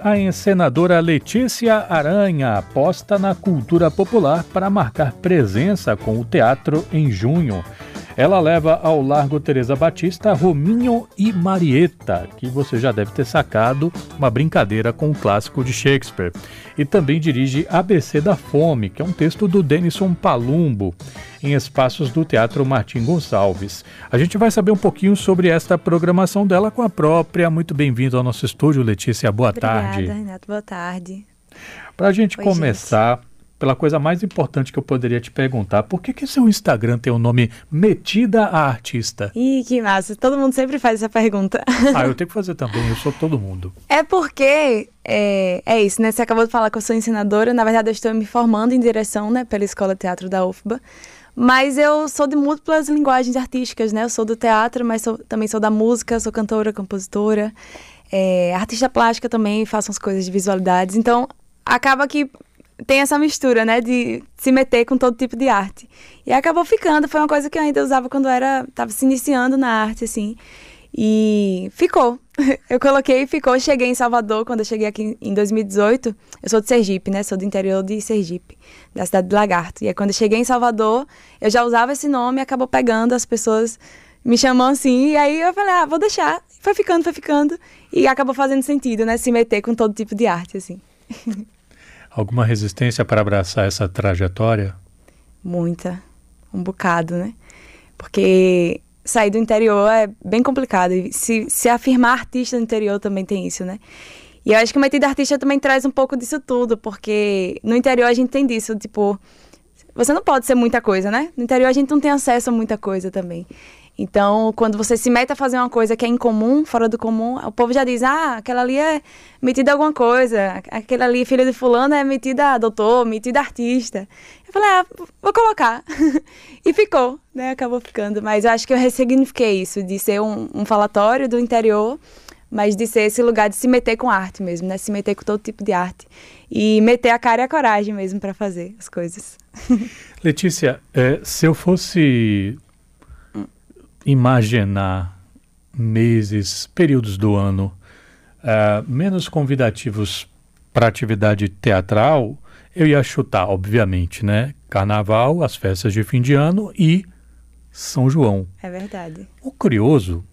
A encenadora Letícia Aranha aposta na cultura popular para marcar presença com o teatro em junho. Ela leva ao Largo Teresa Batista Rominho e Marieta, que você já deve ter sacado, uma brincadeira com o clássico de Shakespeare. E também dirige ABC da Fome, que é um texto do Denison Palumbo, em espaços do Teatro Martim Gonçalves. A gente vai saber um pouquinho sobre esta programação dela com a própria. Muito bem-vindo ao nosso estúdio, Letícia. Boa Obrigada, tarde. Renato. Boa tarde. Para a gente Oi, começar, pela coisa mais importante que eu poderia te perguntar, por que, que seu Instagram tem o nome Metida a Artista? Ih, que massa. Todo mundo sempre faz essa pergunta. Ah, eu tenho que fazer também, eu sou todo mundo. É porque é, é isso, né? Você acabou de falar que eu sou ensinadora. Na verdade, eu estou me formando em direção, né, pela Escola de Teatro da UFBA. Mas eu sou de múltiplas linguagens artísticas, né? Eu sou do teatro, mas sou- também sou da música, sou cantora, compositora, é, artista plástica também, faço umas coisas de visualidades. Então, acaba que tem essa mistura, né, de se meter com todo tipo de arte. E acabou ficando, foi uma coisa que eu ainda usava quando era, tava se iniciando na arte, assim. E ficou. Eu coloquei e ficou. Cheguei em Salvador, quando eu cheguei aqui em 2018. Eu sou de Sergipe, né? Sou do interior de Sergipe, da cidade de Lagarto. E aí, quando eu cheguei em Salvador, eu já usava esse nome acabou pegando as pessoas me chamam assim. E aí eu falei, ah, vou deixar. Foi ficando, foi ficando. E acabou fazendo sentido, né? Se meter com todo tipo de arte, assim. Alguma resistência para abraçar essa trajetória? Muita. Um bocado, né? Porque sair do interior é bem complicado. E se, se afirmar artista no interior também tem isso, né? E eu acho que o Metida Artista também traz um pouco disso tudo, porque no interior a gente tem disso, tipo, você não pode ser muita coisa, né? No interior a gente não tem acesso a muita coisa também. Então, quando você se mete a fazer uma coisa que é incomum, fora do comum, o povo já diz: ah, aquela ali é metida a alguma coisa, aquela ali, filha de fulano, é metida a doutor, metida a artista. Eu falei: ah, vou colocar. e ficou, né? Acabou ficando. Mas eu acho que eu ressignifiquei isso, de ser um, um falatório do interior, mas de ser esse lugar de se meter com arte mesmo, né? Se meter com todo tipo de arte. E meter a cara e a coragem mesmo para fazer as coisas. Letícia, eh, se eu fosse imaginar meses, períodos do ano ah, menos convidativos para atividade teatral, eu ia chutar, obviamente, né? Carnaval, as festas de fim de ano e São João. É verdade. O curioso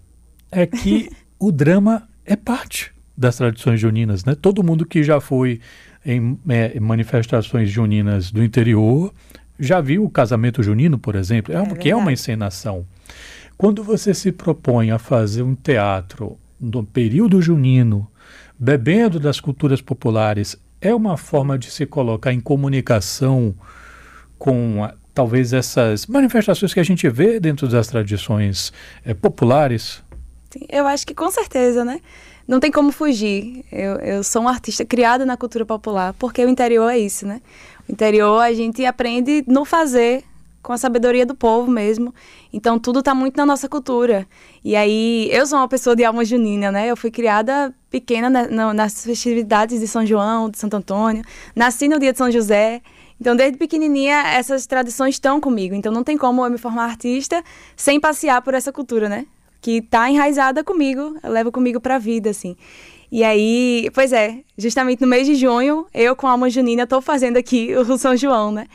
é que o drama é parte das tradições juninas, né? Todo mundo que já foi em eh, manifestações juninas do interior já viu o casamento junino, por exemplo, é, É uma- que é uma encenação. Quando você se propõe a fazer um teatro no período junino, bebendo das culturas populares, é uma forma de se colocar em comunicação com ah, talvez essas manifestações que a gente vê dentro das tradições eh, populares. Sim, eu acho que com certeza, né? Não tem como fugir. Eu, eu sou uma artista criada na cultura popular, porque o interior é isso, né? O interior a gente aprende no fazer, com a sabedoria do povo mesmo. Então tudo tá muito na nossa cultura. E aí, eu sou uma pessoa de alma junina, né? Eu fui criada pequena na- na- nas festividades de São João, de Santo Antônio. Nasci no dia de São José. Então, desde pequenininha, essas tradições estão comigo. Então, não tem como eu me formar artista sem passear por essa cultura, né? Que tá enraizada comigo, eu levo comigo pra vida, assim. E aí, pois é, justamente no mês de junho, eu com a alma junina tô fazendo aqui o São João, né?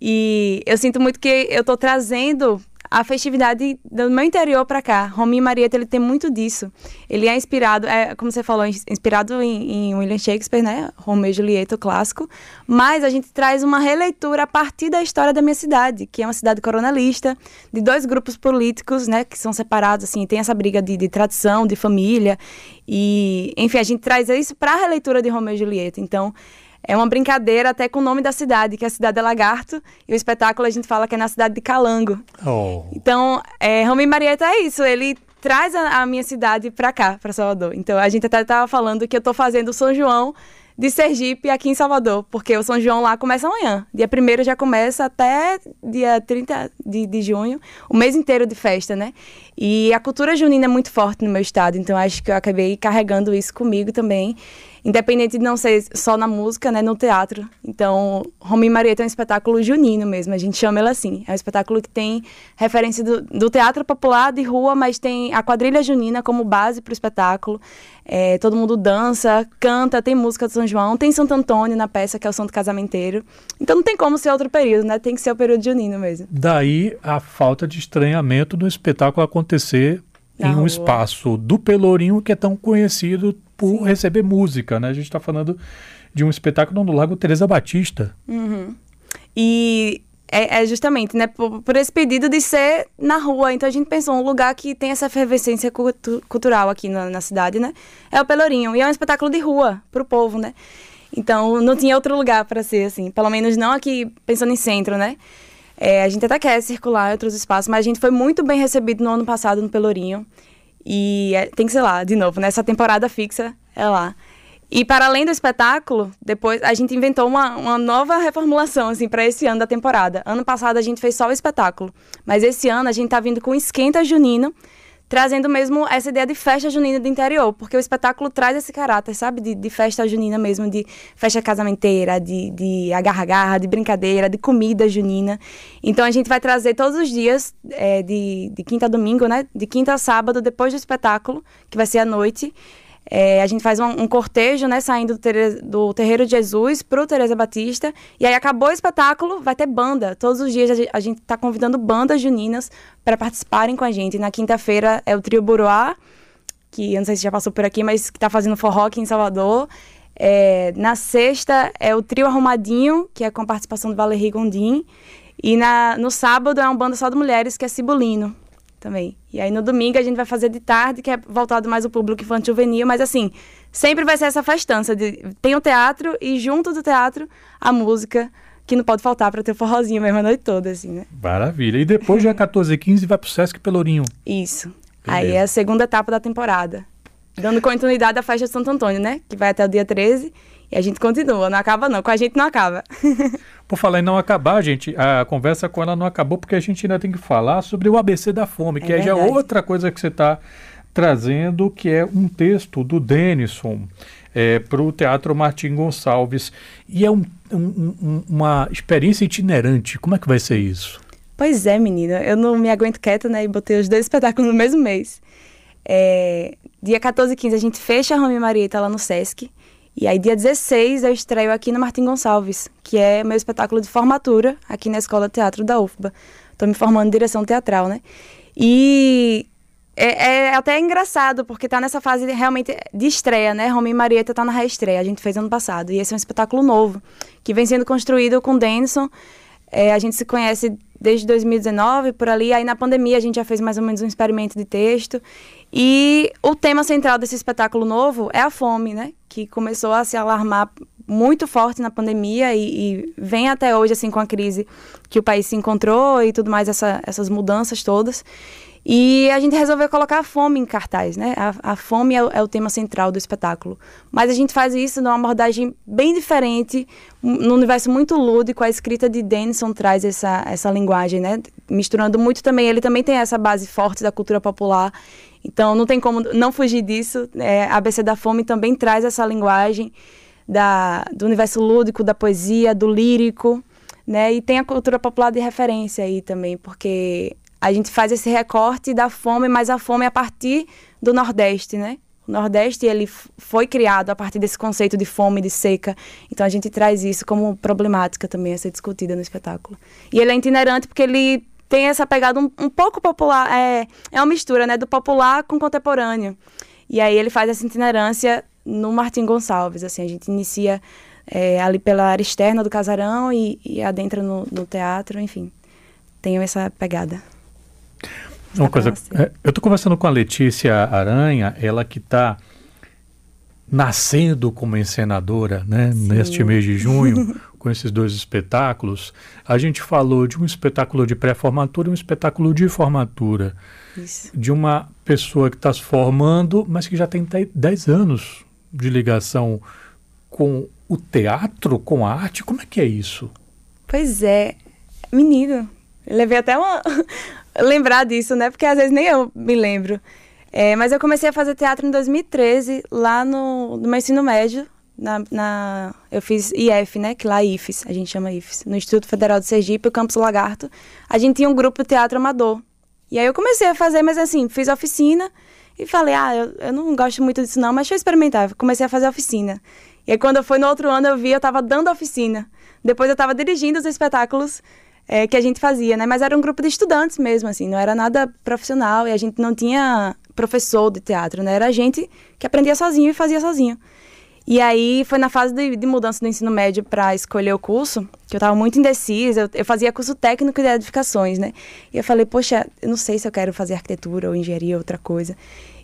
E eu sinto muito que eu tô trazendo a festividade do meu interior para cá. Rominho e Marieta, ele tem muito disso. Ele é inspirado, é, como você falou, ins- inspirado em, em William Shakespeare, né? Romeu e Julieta, o clássico. Mas a gente traz uma releitura a partir da história da minha cidade, que é uma cidade coronalista, de dois grupos políticos, né? Que são separados, assim, tem essa briga de, de tradição, de família. E, enfim, a gente traz isso para a releitura de Romeu e Julieta. Então, é uma brincadeira até com o nome da cidade, que a cidade é Lagarto, e o espetáculo a gente fala que é na cidade de Calango. Oh. Então, é, Romeu e Marieta é isso, ele traz a, a minha cidade pra cá, pra Salvador. Então, a gente até tava falando que eu tô fazendo o São João de Sergipe aqui em Salvador, porque o São João lá começa amanhã. Dia 1 já começa até dia 30 de, de junho, o mês inteiro de festa, né? E a cultura junina é muito forte no meu estado, então acho que eu acabei carregando isso comigo também. Independente de não ser só na música, né, no teatro. Então, Roma e Marieta é um espetáculo junino mesmo, a gente chama ele assim. É um espetáculo que tem referência do, do teatro popular de rua, mas tem a quadrilha junina como base para o espetáculo. É, todo mundo dança, canta, tem música de São João, tem Santo Antônio na peça, que é o Santo Casamenteiro. Então não tem como ser outro período, né? Tem que ser o período junino mesmo. Daí a falta de estranhamento do espetáculo acontecer na em um rua. espaço do Pelourinho que é tão conhecido por Sim. receber música, né? A gente está falando de um espetáculo no Lago Teresa Batista. Uhum. E é, é, justamente, né, por, por, esse pedido de ser na rua. Então a gente pensou um lugar que tem essa efervescência cultu cultural aqui na, na, cidade, né? É o Pelourinho. E é um espetáculo de rua para o povo, né? Então não tinha outro lugar para ser assim. Pelo menos não aqui pensando em centro, né? É, a gente até quer circular em outros espaços, mas a gente foi muito bem recebido no ano passado no Pelourinho. E é, tem que ser lá, de novo, nessa né? temporada fixa é lá. E para além do espetáculo, depois a gente inventou uma, uma nova reformulação assim para esse ano da temporada. Ano passado a gente fez só o espetáculo, mas esse ano a gente está vindo com esquenta junino, trazendo mesmo essa ideia de festa junina do interior, porque o espetáculo traz esse caráter, sabe, de, de festa junina mesmo, de festa casamenteira, de, de agarra-garra, de brincadeira, de comida junina. Então a gente vai trazer todos os dias, é, de, de quinta a domingo, né, de quinta a sábado, depois do espetáculo, que vai ser à noite. É, a gente faz um, um, cortejo, né, saindo do, do Terreiro de Jesus para o Teresa Batista. E aí acabou o espetáculo, vai ter banda. Todos os dias a gente está convidando bandas juninas para participarem com a gente. Na quinta-feira é o Trio Buruá, que eu não sei se já passou por aqui, mas que está fazendo forró aqui em Salvador. É, na sexta é o Trio Arrumadinho, que é com a participação do Valerie Gondim. E na, no sábado é uma banda só de mulheres, que é Cibulino também. E aí no domingo a gente vai fazer de tarde, que é voltado mais ao público infantil juvenil, mas assim, sempre vai ser essa festança de tem o teatro e junto do teatro a música que não pode faltar para ter o forrozinho mesmo a noite toda, assim, né? Maravilha. E depois, dia 14 e 15, vai pro Sesc Pelourinho. Isso. Beleza. Aí é a segunda etapa da temporada. Dando continuidade à festa de Santo Antônio, né? Que vai até o dia 13. E a gente continua, não acaba não. Com a gente não acaba. Por falar em não acabar, gente, a conversa com ela não acabou porque a gente ainda tem que falar sobre o ABC da fome, que é, é já outra coisa que você está trazendo, que é um texto do Denison é, para o Teatro Martim Gonçalves. E é um, um, uma experiência itinerante. Como é que vai ser isso? Pois é, menina. Eu não me aguento quieta, né? E botei os dois espetáculos no mesmo mês. É, dia 14 e 15 a gente fecha a Rome Marieta lá no Sesc. E aí, dia 16, eu estreio aqui no Martim Gonçalves, que é meu espetáculo de formatura aqui na Escola de Teatro da UFBA. Estou me formando em direção teatral, né? E é, é, até engraçado, porque está nessa fase de, realmente de estreia, né? Roma e Marieta está na reestreia, a gente fez ano passado. E esse é um espetáculo novo, que vem sendo construído com Denison. É, a gente se conhece desde 2019, por ali. Aí na pandemia a gente já fez mais ou menos um experimento de texto. E o tema central desse espetáculo novo é a fome, né? Que começou a se alarmar muito forte na pandemia e, e vem até hoje, assim, com a crise que o país se encontrou e tudo mais, essa, essas mudanças todas. E a gente resolveu colocar a fome em cartaz, né? A, a fome é é o, tema central do espetáculo. Mas a gente faz isso numa abordagem bem diferente, num universo muito lúdico. A escrita de Denison traz essa, essa linguagem, né? Misturando muito também. Ele também tem essa base forte da cultura popular. Então não tem como não fugir disso. É, a ABC da Fome também traz essa linguagem da, do universo lúdico, da poesia, do lírico. Né? E tem a cultura popular de referência aí também, porque a gente faz esse recorte da fome, mas a fome é a partir do Nordeste, né? O Nordeste ele foi criado a partir desse conceito de fome, de seca. Então a gente traz isso como problemática também a ser discutida no espetáculo. E ele é itinerante porque ele tem essa pegada um, um pouco popular, é, é uma mistura, né, do popular com contemporâneo. E aí ele faz essa itinerância no Martim Gonçalves, assim, a gente inicia é, ali pela área externa do casarão e, e adentra no, no teatro, enfim, tem essa pegada. Uma coisa, é, eu estou conversando com a Letícia Aranha, ela que está nascendo como encenadora, né, Sim. neste mês de junho, com esses dois espetáculos. A gente falou de um espetáculo de pré-formatura e um espetáculo de formatura. Isso. De uma pessoa que está se formando, mas que já tem 10 anos de ligação com o teatro, com a arte. Como é que é isso? Pois é, menino, levei até uma, lembrar disso, né? Porque às vezes nem eu me lembro. É, mas eu comecei a fazer teatro em 2013, lá no, no meu ensino médio. Na, na, eu fiz IF, né? Que lá é IFES, a gente chama IFES. No Instituto Federal de Sergipe, o Campus Lagarto. A gente tinha um grupo de teatro amador. E aí eu comecei a fazer, mas assim, fiz oficina e falei, ah, eu, eu não gosto muito disso não, mas deixa eu experimentar. Comecei a fazer oficina. E aí quando fui no outro ano, eu vi, eu tava dando oficina. Depois eu tava dirigindo os espetáculos é, que a gente fazia, né? Mas era um grupo de estudantes mesmo, assim, não era nada profissional e a gente não tinha professor de teatro, né? Era gente que aprendia sozinho e fazia sozinho. E aí foi na fase de, de mudança do ensino médio para escolher o curso, que eu estava muito indecisa. Eu, eu, fazia curso técnico de edificações, né? E eu falei, poxa, eu não sei se eu quero fazer arquitetura ou engenharia ou outra coisa.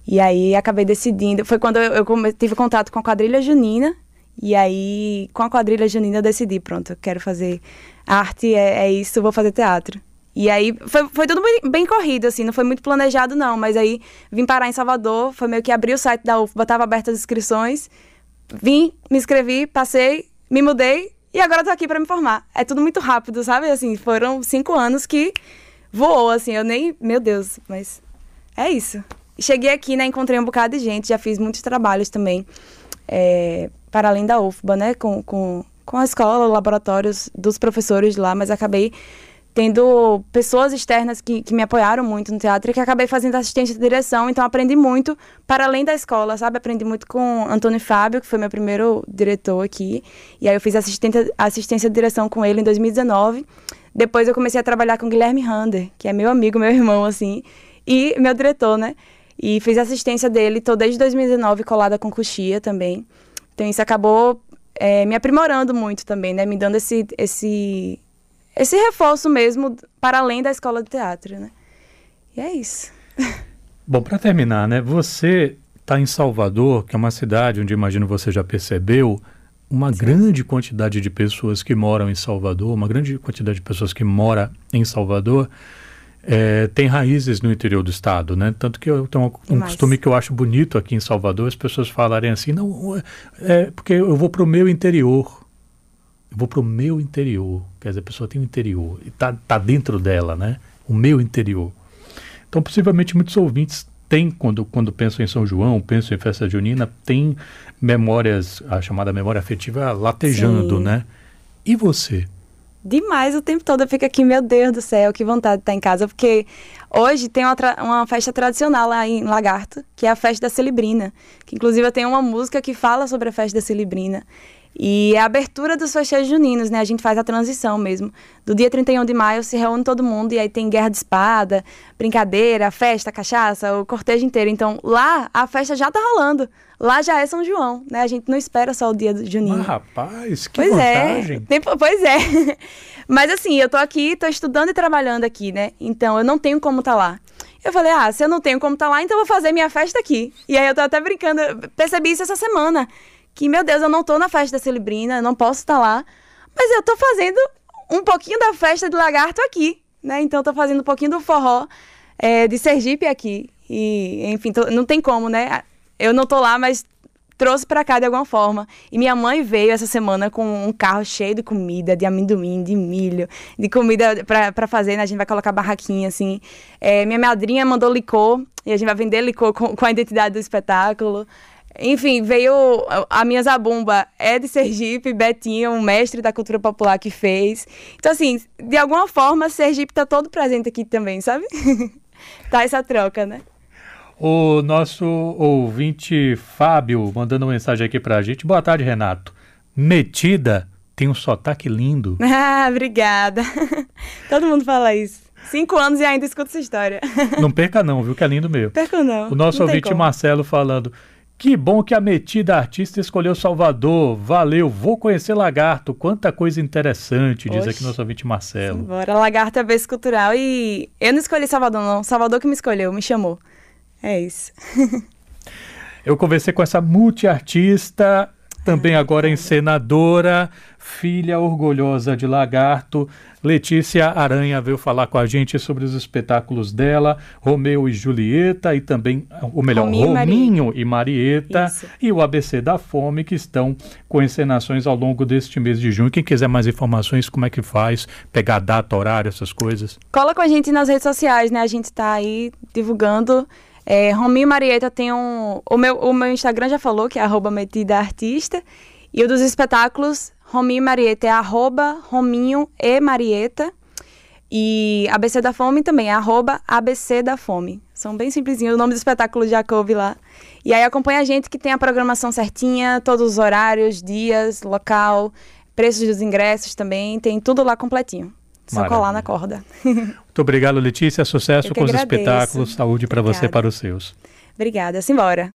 E aí acabei decidindo. Foi quando eu, eu tive contato com a quadrilha junina. E aí, com a quadrilha junina, eu decidi, pronto, eu quero fazer arte, é, é isso, vou fazer teatro. E aí foi, foi tudo bem, bem, corrido, assim, não foi muito planejado, não. Mas aí vim parar em Salvador, foi meio que abrir o site da UFBA, estava abertas as inscrições vim, me inscrevi, passei, me mudei e agora tô aqui para me formar. É tudo muito rápido, sabe? Assim, foram cinco anos que voou, assim, eu nem. Meu Deus, mas é isso. Cheguei aqui, né? Encontrei um bocado de gente, já fiz muitos trabalhos também, é, para além da UFBA, né? Com, com, com a escola, laboratórios dos professores lá, mas acabei tendo pessoas externas que, que me apoiaram muito no teatro e que acabei fazendo assistência de direção, então aprendi muito para além da escola, sabe? Aprendi muito com Antônio Fábio, que foi meu primeiro diretor aqui, e aí eu fiz assistência, assistência de direção com ele em 2019. Depois eu comecei a trabalhar com Guilherme Rander, que é meu amigo, meu irmão, assim, e meu diretor, né? E fiz assistência dele, tô desde 2019 colada com Coxia também. Então isso acabou é, me aprimorando muito também, né? Me dando esse, esse esse reforço mesmo para além da escola de teatro, né? E é isso. Bom, para terminar, né? Você está em Salvador, que é uma cidade onde imagino você já percebeu uma Sim. grande quantidade de pessoas que moram em Salvador, uma grande quantidade de pessoas que mora em Salvador é, tem raízes no interior do estado, né? Tanto que eu tenho um, um costume que eu acho bonito aqui em Salvador, as pessoas falarem assim, não, é porque eu vou para o meu interior eu vou para o meu interior. Quer dizer, a pessoa tem um interior e está tá dentro dela, né? O meu interior. Então, possivelmente, muitos ouvintes têm, quando, quando pensam em São João, pensam em festa junina, tem memórias, a chamada memória afetiva latejando, Sim. né? E você? Demais o tempo todo. Eu fico aqui, meu Deus do céu, que vontade de estar em casa. Porque hoje tem uma, uma festa tradicional lá em Lagarto, que é a festa da Celebrina. Que inclusive eu tenho uma música que fala sobre a festa da Celebrina. E é a abertura dos festejos juninos, né? A gente faz a transição mesmo. Do dia 31 de maio se reúne todo mundo e aí tem guerra de espada, brincadeira, festa, cachaça, o cortejo inteiro. Então lá a festa já tá rolando. Lá já é São João, né? A gente não espera só o dia do junino. Ah, rapaz, que pois é. vantagem. É. Tem, pois é. Mas assim, eu tô aqui, tô estudando e trabalhando aqui, né? Então eu não tenho como estar tá lá. Eu falei, ah, se eu não tenho como estar tá lá, então eu vou fazer minha festa aqui. E aí eu tô até brincando, percebi isso essa semana que, meu Deus, eu não tô na festa da Celebrina, não posso estar lá, mas eu tô fazendo um pouquinho da festa de lagarto aqui, né? Então eu tô fazendo um pouquinho do forró é, de Sergipe aqui. E, enfim, tô, não tem como, né? Eu não tô lá, mas trouxe para cá de alguma forma. E minha mãe veio essa semana com um carro cheio de comida, de amendoim, de milho, de comida para fazer, né? A gente vai colocar barraquinha, assim. É, minha madrinha mandou licor, e a gente vai vender licor com, com a identidade do espetáculo. Enfim, veio a minha zabumba é de Sergipe, Betinho, um mestre da cultura popular que fez. Então, assim, de alguma forma, Sergipe está todo presente aqui também, sabe? tá essa troca, né? O nosso ouvinte Fábio mandando uma mensagem aqui pra gente. Boa tarde, Renato. Metida tem um sotaque lindo. Ah, obrigada. Todo mundo fala isso. Cinco anos e ainda escuto essa história. Não perca não, viu? Que é lindo mesmo. Perca não. O nosso não ouvinte Marcelo falando. Que bom que a metida artista escolheu Salvador. Valeu, vou conhecer Lagarto. Quanta coisa interessante, diz Oxe. aqui nosso ouvinte Marcelo. Bora, Lagarto é base cultural e eu não escolhi Salvador, não. Salvador que me escolheu, me chamou. É isso. eu conversei com essa multiartista, também agora encenadora, filha orgulhosa de Lagarto. Letícia Aranha veio falar com a gente sobre os espetáculos dela, Romeu e Julieta, e também, ou melhor, Rominho, Rominho e Marieta, Isso. e o ABC da Fome, que estão com encenações ao longo deste mês de junho. Quem quiser mais informações, como é que faz? Pegar data, horário, essas coisas? Cola com a gente nas redes sociais, né? A gente está aí divulgando É, Rominho Marieta tem um. O meu, o meu Instagram já falou que é arroba metida artista. E o dos espetáculos, Rominho Marieta é arroba Rominho e Marieta. E ABC da Fome também é arroba ABC da Fome. São bem simplesinhos. O nome do espetáculo já coube lá. E aí acompanha a gente que tem a programação certinha, todos os horários, dias, local, preços dos ingressos também. Tem tudo lá completinho. Só Maravilha. colar na corda. Muito obrigado, Letícia. Sucesso com os espetáculos. Saúde para você e para os seus. Obrigada. Simbora.